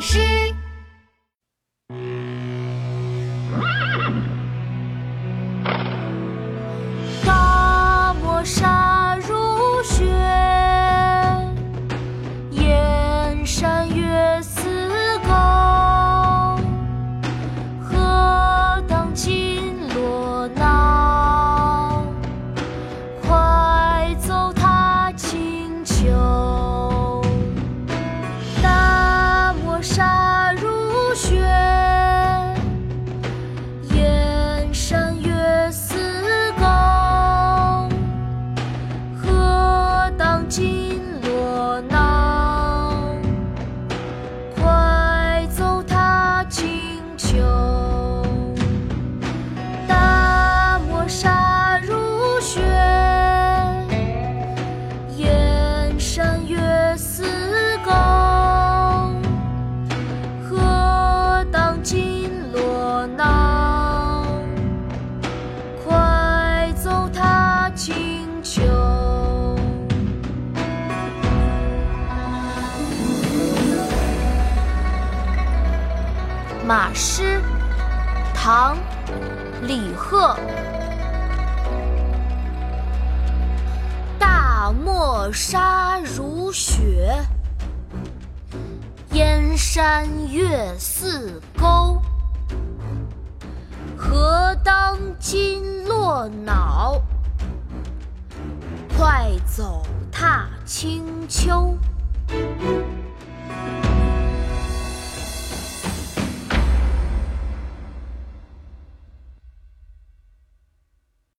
是 You. 马诗唐李贺。大漠沙如雪燕山月似钩。何当金络脑？快走踏清秋